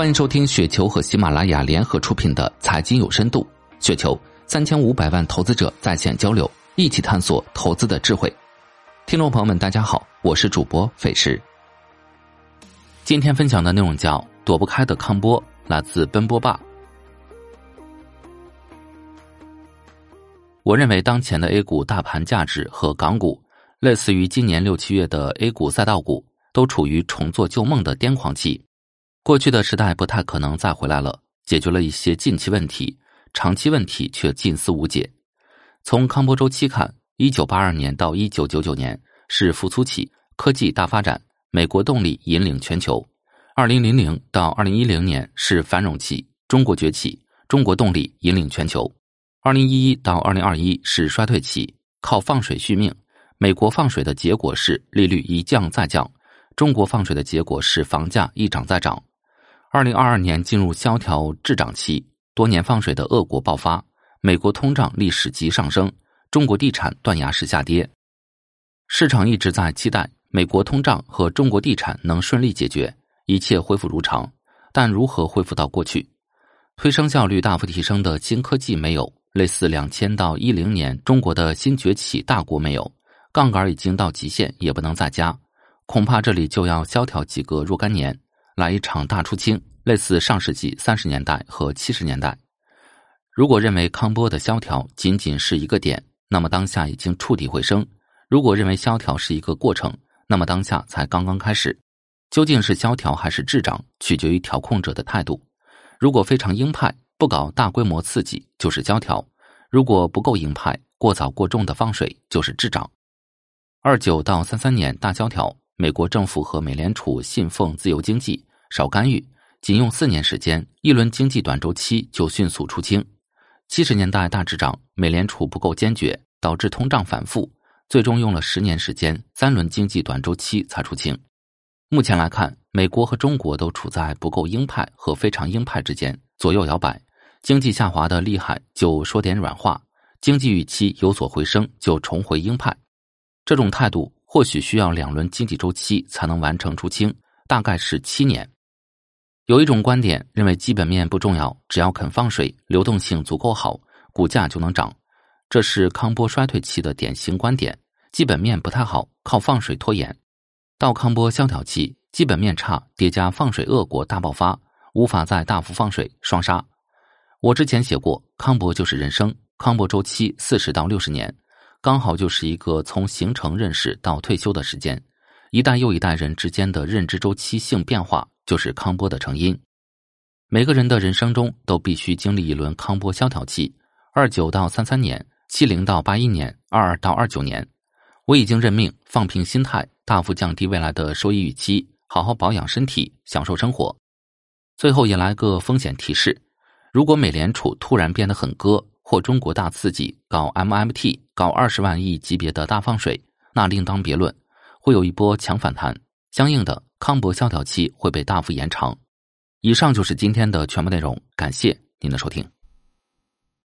欢迎收听雪球和喜马拉雅联合出品的《财经有深度》，雪球三千五百万投资者在线交流，一起探索投资的智慧。听众朋友们，大家好，我是主播费时。今天分享的内容叫“躲不开的康波”，来自奔波霸。我认为当前的 A 股大盘价值和港股，类似于今年六七月的 A 股赛道股，都处于重做旧梦的癫狂期。过去的时代不太可能再回来了，解决了一些近期问题，长期问题却近似无解。从康波周期看，一九八二年到一九九九年是复苏期，科技大发展，美国动力引领全球；二零零零到二零一零年是繁荣期，中国崛起，中国动力引领全球；二零一一到二零二一是衰退期，靠放水续命。美国放水的结果是利率一降再降，中国放水的结果是房价一涨再涨。二零二二年进入萧条滞涨期，多年放水的恶果爆发，美国通胀历史级上升，中国地产断崖式下跌。市场一直在期待美国通胀和中国地产能顺利解决，一切恢复如常。但如何恢复到过去？推升效率大幅提升的新科技没有，类似两千到一零年中国的新崛起大国没有，杠杆已经到极限，也不能再加，恐怕这里就要萧条几个若干年。来一场大出清，类似上世纪三十年代和七十年代。如果认为康波的萧条仅仅是一个点，那么当下已经触底回升；如果认为萧条是一个过程，那么当下才刚刚开始。究竟是萧条还是滞涨，取决于调控者的态度。如果非常鹰派，不搞大规模刺激，就是萧条；如果不够鹰派，过早过重的放水，就是滞涨。二九到三三年大萧条，美国政府和美联储信奉自由经济。少干预，仅用四年时间，一轮经济短周期就迅速出清。七十年代大滞涨，美联储不够坚决，导致通胀反复，最终用了十年时间，三轮经济短周期才出清。目前来看，美国和中国都处在不够鹰派和非常鹰派之间，左右摇摆。经济下滑的厉害，就说点软话；经济预期有所回升，就重回鹰派。这种态度或许需要两轮经济周期才能完成出清，大概是七年。有一种观点认为基本面不重要，只要肯放水，流动性足够好，股价就能涨。这是康波衰退期的典型观点。基本面不太好，靠放水拖延。到康波萧条期，基本面差叠加放水恶果大爆发，无法再大幅放水，双杀。我之前写过，康波就是人生，康波周期四十到六十年，刚好就是一个从形成认识到退休的时间，一代又一代人之间的认知周期性变化。就是康波的成因。每个人的人生中都必须经历一轮康波萧条期，二九到三三年，七零到八一年，二二到二九年。我已经认命，放平心态，大幅降低未来的收益预期，好好保养身体，享受生活。最后也来个风险提示：如果美联储突然变得很割，或中国大刺激搞 MMT，搞二十万亿级别的大放水，那另当别论，会有一波强反弹。相应的。康博萧条期会被大幅延长。以上就是今天的全部内容，感谢您的收听。